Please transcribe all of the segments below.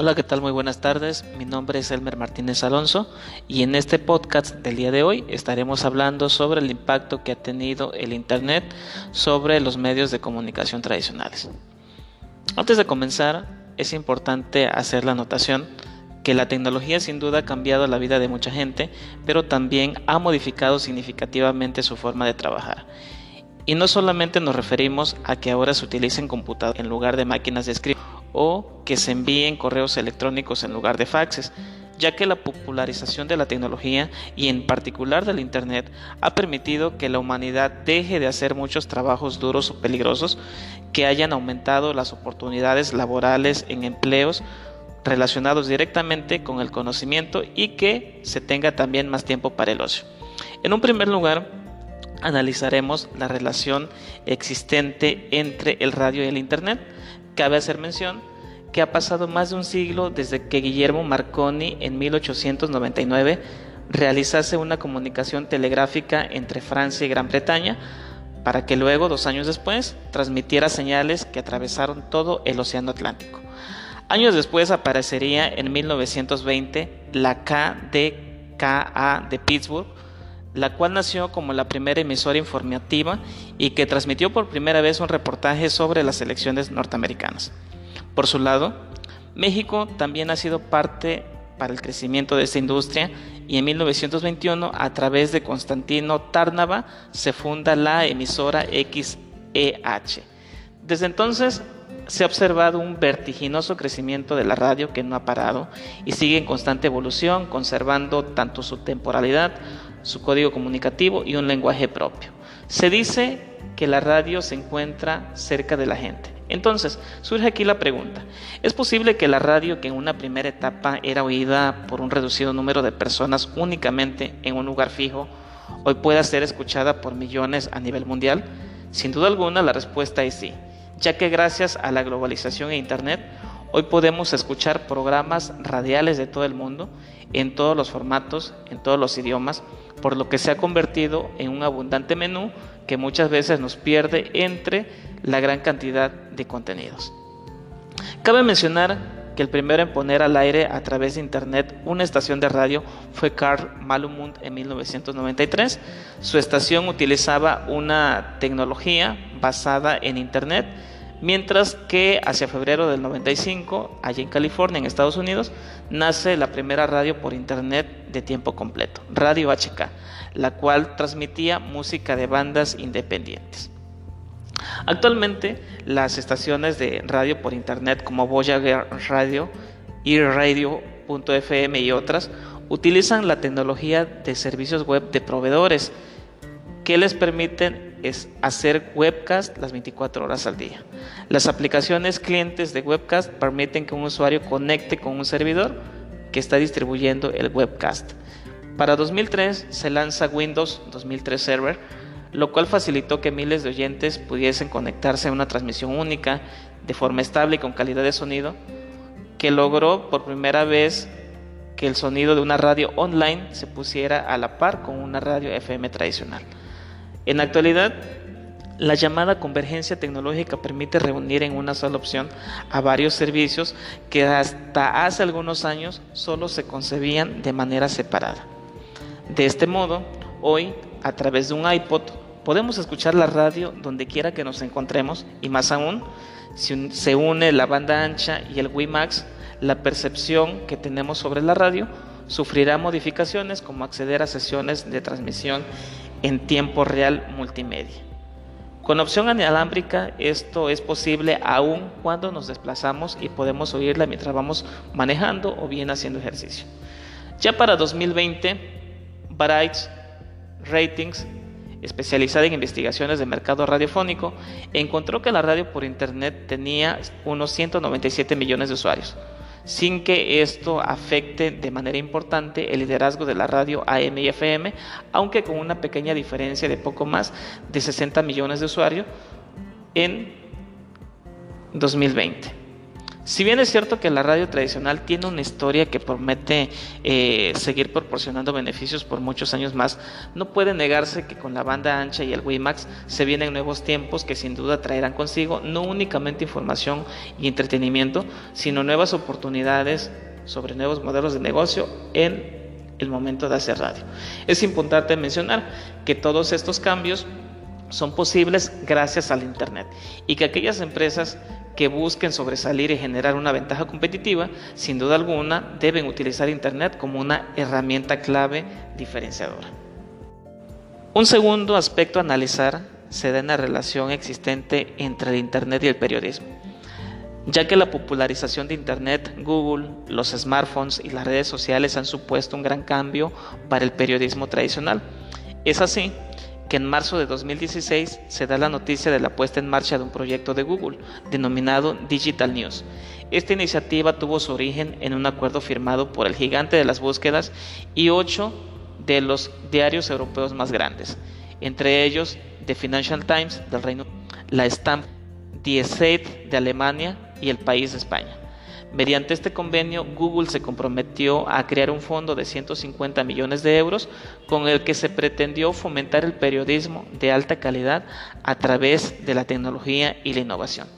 Hola, ¿qué tal? Muy buenas tardes. Mi nombre es Elmer Martínez Alonso y en este podcast del día de hoy estaremos hablando sobre el impacto que ha tenido el Internet sobre los medios de comunicación tradicionales. Antes de comenzar, es importante hacer la anotación que la tecnología sin duda ha cambiado la vida de mucha gente, pero también ha modificado significativamente su forma de trabajar. Y no solamente nos referimos a que ahora se utilicen computadores en lugar de máquinas de escribir o que se envíen correos electrónicos en lugar de faxes, ya que la popularización de la tecnología y en particular del Internet ha permitido que la humanidad deje de hacer muchos trabajos duros o peligrosos que hayan aumentado las oportunidades laborales en empleos relacionados directamente con el conocimiento y que se tenga también más tiempo para el ocio. En un primer lugar, analizaremos la relación existente entre el radio y el Internet. Cabe hacer mención que ha pasado más de un siglo desde que Guillermo Marconi en 1899 realizase una comunicación telegráfica entre Francia y Gran Bretaña para que luego, dos años después, transmitiera señales que atravesaron todo el Océano Atlántico. Años después aparecería en 1920 la KDKA de Pittsburgh, la cual nació como la primera emisora informativa y que transmitió por primera vez un reportaje sobre las elecciones norteamericanas. Por su lado, México también ha sido parte para el crecimiento de esta industria y en 1921 a través de Constantino Tárnava se funda la emisora XEH. Desde entonces se ha observado un vertiginoso crecimiento de la radio que no ha parado y sigue en constante evolución, conservando tanto su temporalidad, su código comunicativo y un lenguaje propio. Se dice que la radio se encuentra cerca de la gente. Entonces, surge aquí la pregunta, ¿es posible que la radio que en una primera etapa era oída por un reducido número de personas únicamente en un lugar fijo, hoy pueda ser escuchada por millones a nivel mundial? Sin duda alguna la respuesta es sí ya que gracias a la globalización e Internet, hoy podemos escuchar programas radiales de todo el mundo, en todos los formatos, en todos los idiomas, por lo que se ha convertido en un abundante menú que muchas veces nos pierde entre la gran cantidad de contenidos. Cabe mencionar que el primero en poner al aire a través de Internet una estación de radio fue Carl Malumund en 1993. Su estación utilizaba una tecnología basada en Internet, mientras que hacia febrero del 95, allí en California, en Estados Unidos, nace la primera radio por Internet de tiempo completo, Radio HK, la cual transmitía música de bandas independientes. Actualmente, las estaciones de radio por internet como Voyager Radio, eRadio.fm y otras utilizan la tecnología de servicios web de proveedores que les permiten hacer webcast las 24 horas al día. Las aplicaciones clientes de webcast permiten que un usuario conecte con un servidor que está distribuyendo el webcast. Para 2003 se lanza Windows 2003 Server lo cual facilitó que miles de oyentes pudiesen conectarse a una transmisión única de forma estable y con calidad de sonido, que logró por primera vez que el sonido de una radio online se pusiera a la par con una radio FM tradicional. En la actualidad, la llamada convergencia tecnológica permite reunir en una sola opción a varios servicios que hasta hace algunos años solo se concebían de manera separada. De este modo, hoy a través de un iPod podemos escuchar la radio donde quiera que nos encontremos y más aún si se une la banda ancha y el WiMAX, la percepción que tenemos sobre la radio sufrirá modificaciones como acceder a sesiones de transmisión en tiempo real multimedia. Con opción inalámbrica esto es posible aún cuando nos desplazamos y podemos oírla mientras vamos manejando o bien haciendo ejercicio. Ya para 2020, Brights Ratings, especializada en investigaciones de mercado radiofónico, encontró que la radio por Internet tenía unos 197 millones de usuarios, sin que esto afecte de manera importante el liderazgo de la radio AM y FM, aunque con una pequeña diferencia de poco más de 60 millones de usuarios en 2020. Si bien es cierto que la radio tradicional tiene una historia que promete eh, seguir proporcionando beneficios por muchos años más, no puede negarse que con la banda ancha y el WiMAX se vienen nuevos tiempos que sin duda traerán consigo no únicamente información y entretenimiento, sino nuevas oportunidades sobre nuevos modelos de negocio en el momento de hacer radio. Es importante mencionar que todos estos cambios son posibles gracias al Internet y que aquellas empresas que busquen sobresalir y generar una ventaja competitiva, sin duda alguna deben utilizar Internet como una herramienta clave diferenciadora. Un segundo aspecto a analizar se da en la relación existente entre el Internet y el periodismo, ya que la popularización de Internet, Google, los smartphones y las redes sociales han supuesto un gran cambio para el periodismo tradicional. Es así que en marzo de 2016 se da la noticia de la puesta en marcha de un proyecto de Google denominado Digital News. Esta iniciativa tuvo su origen en un acuerdo firmado por el gigante de las búsquedas y ocho de los diarios europeos más grandes, entre ellos The Financial Times del Reino Unido, la Stamp, Die Zeit de Alemania y el País de España. Mediante este convenio, Google se comprometió a crear un fondo de 150 millones de euros con el que se pretendió fomentar el periodismo de alta calidad a través de la tecnología y la innovación.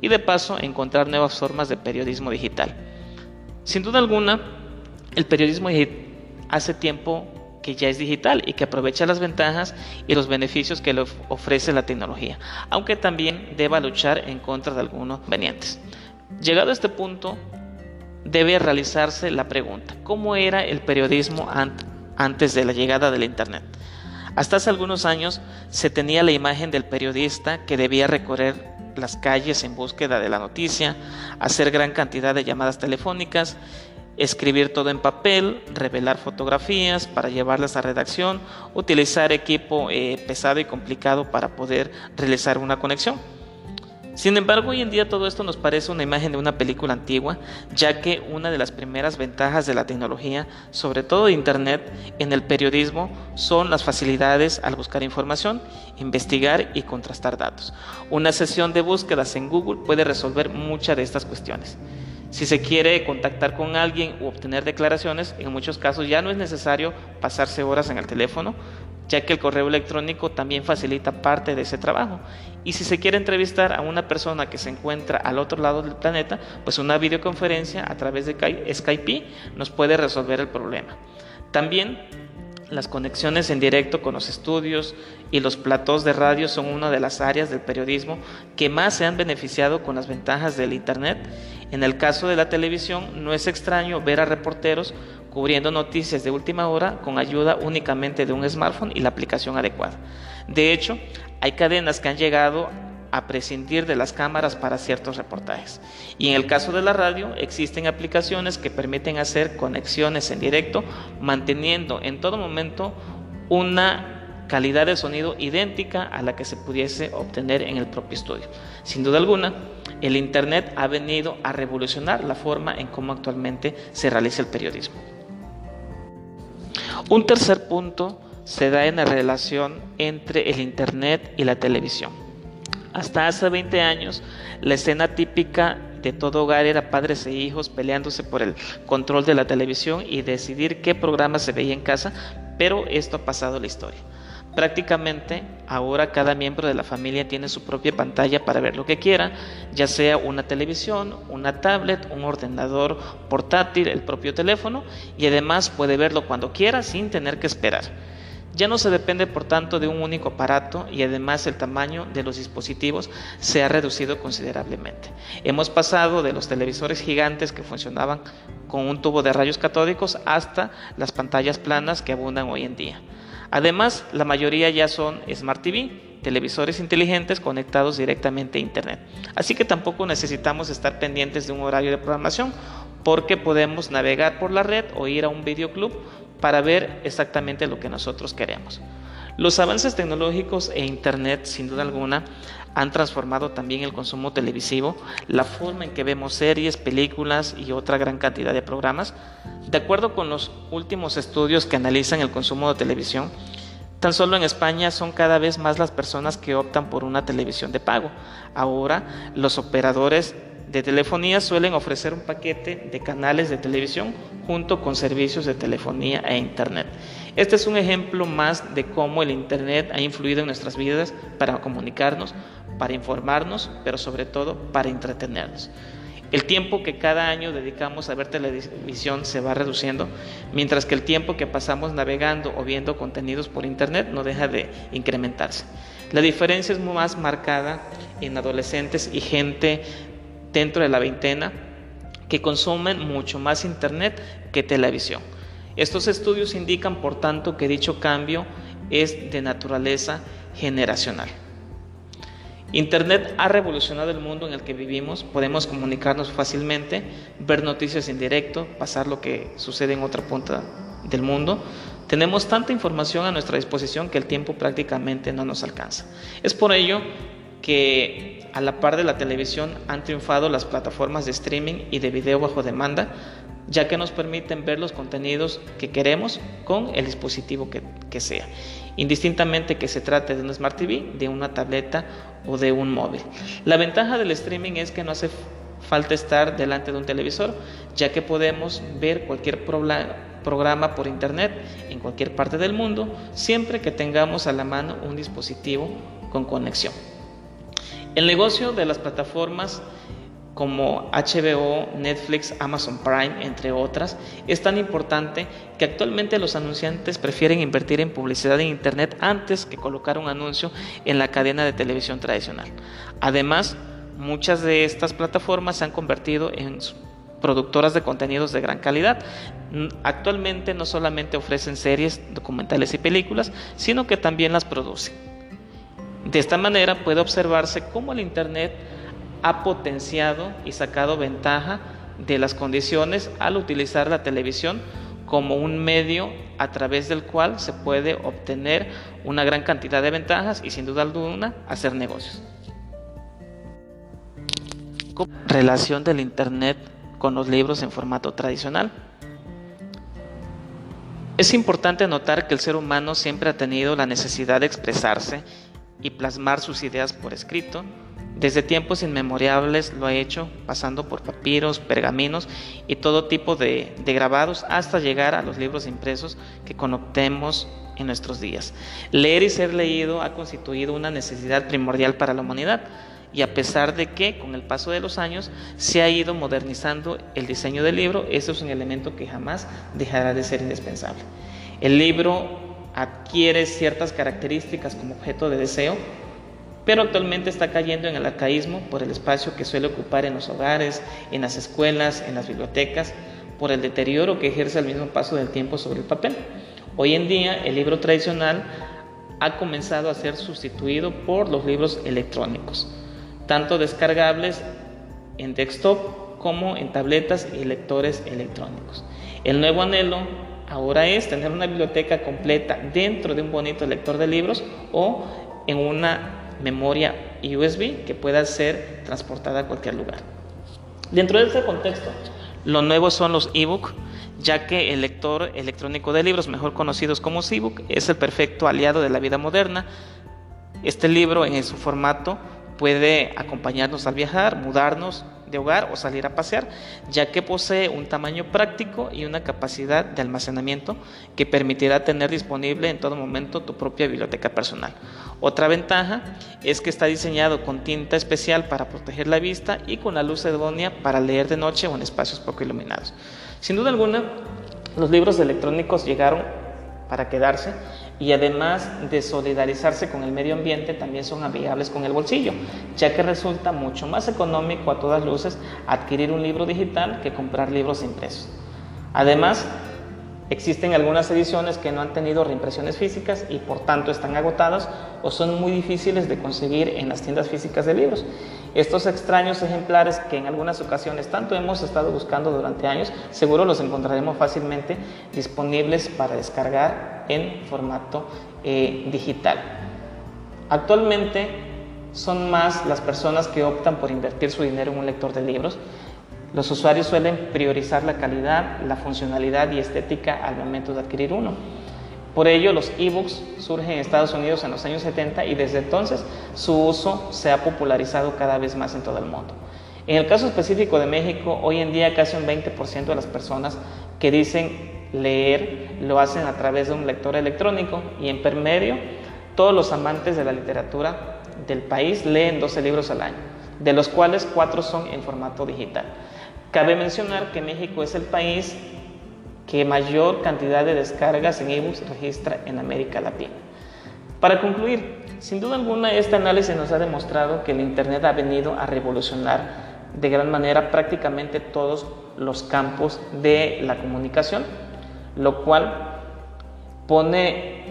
Y de paso, encontrar nuevas formas de periodismo digital. Sin duda alguna, el periodismo hace tiempo que ya es digital y que aprovecha las ventajas y los beneficios que le ofrece la tecnología, aunque también deba luchar en contra de algunos convenientes. Llegado a este punto, debe realizarse la pregunta, ¿cómo era el periodismo antes de la llegada del Internet? Hasta hace algunos años se tenía la imagen del periodista que debía recorrer las calles en búsqueda de la noticia, hacer gran cantidad de llamadas telefónicas, escribir todo en papel, revelar fotografías para llevarlas a redacción, utilizar equipo eh, pesado y complicado para poder realizar una conexión. Sin embargo, hoy en día todo esto nos parece una imagen de una película antigua, ya que una de las primeras ventajas de la tecnología, sobre todo de Internet, en el periodismo son las facilidades al buscar información, investigar y contrastar datos. Una sesión de búsquedas en Google puede resolver muchas de estas cuestiones. Si se quiere contactar con alguien u obtener declaraciones, en muchos casos ya no es necesario pasarse horas en el teléfono, ya que el correo electrónico también facilita parte de ese trabajo. Y si se quiere entrevistar a una persona que se encuentra al otro lado del planeta, pues una videoconferencia a través de Skype nos puede resolver el problema. También las conexiones en directo con los estudios y los platós de radio son una de las áreas del periodismo que más se han beneficiado con las ventajas del Internet. En el caso de la televisión, no es extraño ver a reporteros cubriendo noticias de última hora con ayuda únicamente de un smartphone y la aplicación adecuada. De hecho, hay cadenas que han llegado a prescindir de las cámaras para ciertos reportajes. Y en el caso de la radio, existen aplicaciones que permiten hacer conexiones en directo, manteniendo en todo momento una calidad de sonido idéntica a la que se pudiese obtener en el propio estudio. Sin duda alguna, el Internet ha venido a revolucionar la forma en cómo actualmente se realiza el periodismo. Un tercer punto se da en la relación entre el Internet y la televisión. Hasta hace 20 años, la escena típica de todo hogar era padres e hijos peleándose por el control de la televisión y decidir qué programa se veía en casa, pero esto ha pasado la historia. Prácticamente ahora cada miembro de la familia tiene su propia pantalla para ver lo que quiera, ya sea una televisión, una tablet, un ordenador portátil, el propio teléfono y además puede verlo cuando quiera sin tener que esperar. Ya no se depende por tanto de un único aparato y además el tamaño de los dispositivos se ha reducido considerablemente. Hemos pasado de los televisores gigantes que funcionaban con un tubo de rayos catódicos hasta las pantallas planas que abundan hoy en día. Además, la mayoría ya son Smart TV, televisores inteligentes conectados directamente a Internet. Así que tampoco necesitamos estar pendientes de un horario de programación porque podemos navegar por la red o ir a un videoclub para ver exactamente lo que nosotros queremos. Los avances tecnológicos e Internet, sin duda alguna, han transformado también el consumo televisivo, la forma en que vemos series, películas y otra gran cantidad de programas. De acuerdo con los últimos estudios que analizan el consumo de televisión, tan solo en España son cada vez más las personas que optan por una televisión de pago. Ahora los operadores de telefonía suelen ofrecer un paquete de canales de televisión junto con servicios de telefonía e internet. Este es un ejemplo más de cómo el internet ha influido en nuestras vidas para comunicarnos, para informarnos, pero sobre todo para entretenernos. El tiempo que cada año dedicamos a ver televisión se va reduciendo, mientras que el tiempo que pasamos navegando o viendo contenidos por Internet no deja de incrementarse. La diferencia es más marcada en adolescentes y gente dentro de la veintena que consumen mucho más Internet que televisión. Estos estudios indican, por tanto, que dicho cambio es de naturaleza generacional. Internet ha revolucionado el mundo en el que vivimos, podemos comunicarnos fácilmente, ver noticias en directo, pasar lo que sucede en otra punta del mundo. Tenemos tanta información a nuestra disposición que el tiempo prácticamente no nos alcanza. Es por ello que a la par de la televisión han triunfado las plataformas de streaming y de video bajo demanda, ya que nos permiten ver los contenidos que queremos con el dispositivo que, sea indistintamente que se trate de una Smart TV, de una tableta o de un móvil. La ventaja del streaming es que no hace falta estar delante de un televisor, ya que podemos ver cualquier programa por internet en cualquier parte del mundo, siempre que tengamos a la mano un dispositivo con conexión. El negocio de las plataformas como HBO, Netflix, Amazon Prime, entre otras, es tan importante que actualmente los anunciantes prefieren invertir en publicidad en Internet antes que colocar un anuncio en la cadena de televisión tradicional. Además, muchas de estas plataformas se han convertido en productoras de contenidos de gran calidad. Actualmente no solamente ofrecen series, documentales y películas, sino que también las producen. De esta manera puede observarse cómo el Internet ha potenciado y sacado ventaja de las condiciones al utilizar la televisión como un medio a través del cual se puede obtener una gran cantidad de ventajas y sin duda alguna hacer negocios. Relación del Internet con los libros en formato tradicional. Es importante notar que el ser humano siempre ha tenido la necesidad de expresarse y plasmar sus ideas por escrito, desde tiempos inmemorables lo ha hecho, pasando por papiros, pergaminos y todo tipo de, grabados hasta llegar a los libros impresos que conocemos en nuestros días. Leer y ser leído ha constituido una necesidad primordial para la humanidad y a pesar de que con el paso de los años se ha ido modernizando el diseño del libro, eso es un elemento que jamás dejará de ser indispensable. El libro adquiere ciertas características como objeto de deseo, pero actualmente está cayendo en el arcaísmo por el espacio que suele ocupar en los hogares, en las escuelas, en las bibliotecas, por el deterioro que ejerce al mismo paso del tiempo sobre el papel. Hoy en día el libro tradicional ha comenzado a ser sustituido por los libros electrónicos, tanto descargables en desktop como en tabletas y lectores electrónicos. El nuevo anhelo ahora es tener una biblioteca completa dentro de un bonito lector de libros o en una memoria USB que pueda ser transportada a cualquier lugar. Dentro de este contexto, lo nuevo son los ebook, ya que el lector electrónico de libros, mejor conocidos como ebook, es el perfecto aliado de la vida moderna. Este libro en su formato puede acompañarnos al viajar, mudarnos de hogar o salir a pasear, ya que posee un tamaño práctico y una capacidad de almacenamiento que permitirá tener disponible en todo momento tu propia biblioteca personal. Otra ventaja es que está diseñado con tinta especial para proteger la vista y con la luz idónea para leer de noche o en espacios poco iluminados. Sin duda alguna, los libros electrónicos llegaron para quedarse y además de solidarizarse con el medio ambiente también son amigables con el bolsillo, ya que resulta mucho más económico a todas luces adquirir un libro digital que comprar libros impresos. Además, Existen algunas ediciones que no han tenido reimpresiones físicas y por tanto están agotadas o son muy difíciles de conseguir en las tiendas físicas de libros. Estos extraños ejemplares que en algunas ocasiones tanto hemos estado buscando durante años, seguro los encontraremos fácilmente disponibles para descargar en formato eh, digital. Actualmente son más las personas que optan por invertir su dinero en un lector de libros los usuarios suelen priorizar la calidad, la funcionalidad y estética al momento de adquirir uno. Por ello, los ebooks surgen en Estados Unidos en los años 70 y desde entonces su uso se ha popularizado cada vez más en todo el mundo. En el caso específico de México, hoy en día casi un 20% de las personas que dicen leer lo hacen a través de un lector electrónico y en permedio todos los amantes de la literatura del país leen 12 libros al año, de los cuales 4 son en formato digital. Cabe mencionar que México es el país que mayor cantidad de descargas en ebooks registra en América Latina. Para concluir, sin duda alguna este análisis nos ha demostrado que el Internet ha venido a revolucionar de gran manera prácticamente todos los campos de la comunicación, lo cual pone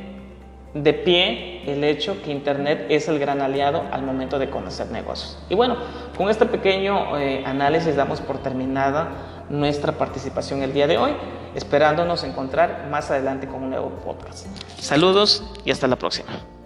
de pie el hecho que Internet es el gran aliado al momento de conocer negocios. Y bueno, con este pequeño eh, análisis damos por terminada nuestra participación el día de hoy, esperándonos encontrar más adelante con un nuevo podcast. Saludos y hasta la próxima.